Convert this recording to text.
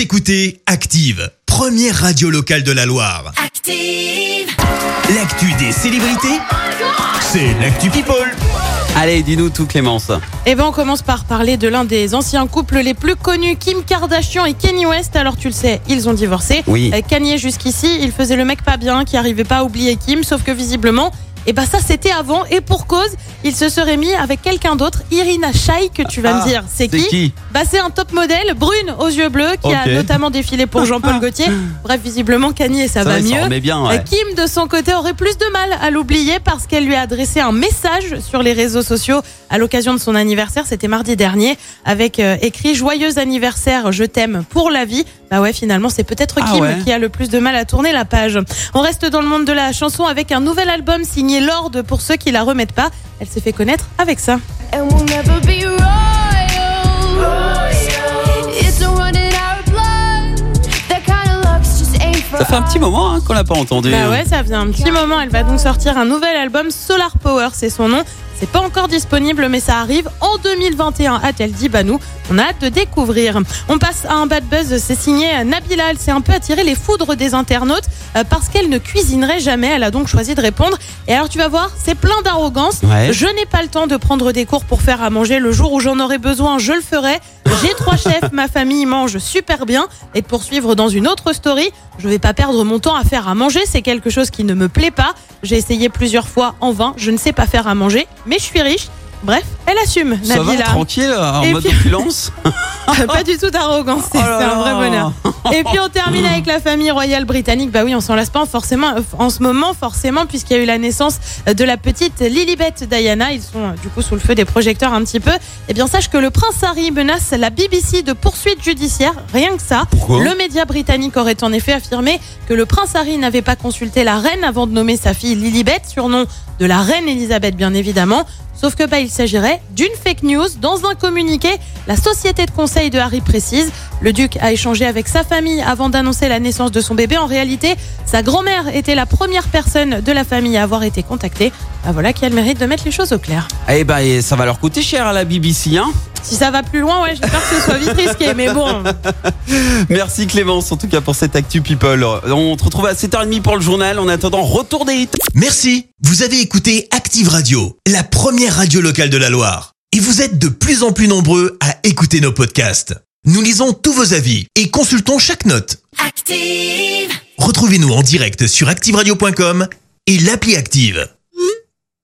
Vous écoutez Active, première radio locale de la Loire. Active. L'actu des célébrités, c'est l'actu People. Allez, dis-nous tout Clémence. Eh ben, on commence par parler de l'un des anciens couples les plus connus, Kim Kardashian et Kanye West. Alors, tu le sais, ils ont divorcé. Oui. Euh, Kanye, jusqu'ici, il faisait le mec pas bien, qui arrivait pas à oublier Kim, sauf que visiblement, eh ben ça c'était avant et pour cause, il se serait mis avec quelqu'un d'autre, Irina Shayk, que tu vas Ah, me dire. C'est c'est qui, qui Bah c'est un top modèle, brune aux yeux bleus, qui a notamment défilé pour Jean-Paul Gaultier. Bref, visiblement Kanye ça, va il s'en mieux. remet bien, ouais. Kim, de son côté, aurait plus de mal à l'oublier parce qu'elle lui a adressé un message sur les réseaux sociaux à l'occasion de son anniversaire. C'était mardi dernier, avec euh, écrit Joyeux anniversaire, je t'aime pour la vie. Bah ouais, finalement, c'est peut-être Ah Kim ouais. qui a le plus de mal à tourner la page. On reste dans le monde de la chanson avec un nouvel album signé Lord pour ceux qui la remettent pas. Elle s'est fait connaître avec ça. Ça fait un petit moment hein, qu'on l'a pas entendu. Bah ouais, ça vient un petit moment. Elle va donc sortir un nouvel album, Solar Power, c'est son nom. C'est pas encore disponible, mais ça arrive en 2021, a-t-elle dit. Bah nous, on a hâte de découvrir. On passe à un bad buzz, c'est signé Nabila. Elle s'est un peu attiré les foudres des internautes euh, parce qu'elle ne cuisinerait jamais. Elle a donc choisi de répondre. Et alors tu vas voir, c'est plein d'arrogance. Ouais. Je n'ai pas le temps de prendre des cours pour faire à manger. Le jour où j'en aurai besoin, je le ferai. J'ai trois chefs, ma famille mange super bien. Et pour suivre dans une autre story, je vais pas perdre mon temps à faire à manger. C'est quelque chose qui ne me plaît pas. J'ai essayé plusieurs fois en vain. Je ne sais pas faire à manger, mais je suis riche. Bref, elle assume, Ça va, Nabila. tranquille, en Et mode puis- opulence pas du tout d'arrogance, c'est Oh c'est un vrai bonheur. Et puis on termine avec la famille royale britannique. Bah oui, on s'en lasse pas forcément euh, en ce moment, forcément, puisqu'il y a eu la naissance euh, de la petite Lilibet Diana. Ils sont euh, du coup sous le feu des projecteurs un petit peu. Eh bien, sache que le prince Harry menace la BBC de poursuites judiciaires, rien que ça. Pourquoi le média britannique aurait en effet affirmé que le prince Harry n'avait pas consulté la reine avant de nommer sa fille Lilibet, surnom de la reine Elisabeth bien évidemment. Sauf que bah, il s'agirait d'une fake news. Dans un communiqué, la société de conseil de Harry précise le duc a échangé avec sa famille avant d'annoncer la naissance de son bébé. En réalité, sa grand-mère était la première personne de la famille à avoir été contactée. Bah voilà qui a le mérite de mettre les choses au clair. Eh ben, ça va leur coûter cher à la BBC, hein Si ça va plus loin, ouais, j'espère que ce soit vite risqué. Mais bon, Merci Clémence, en tout cas, pour cette Actu People. On te retrouve à 7h30 pour le journal. En attendant, retour des hits. Merci, vous avez écouté Active Radio, la première radio locale de la Loire. Et vous êtes de plus en plus nombreux à écouter nos podcasts. Nous lisons tous vos avis et consultons chaque note. Active. Retrouvez-nous en direct sur activeradio.com et l'appli Active.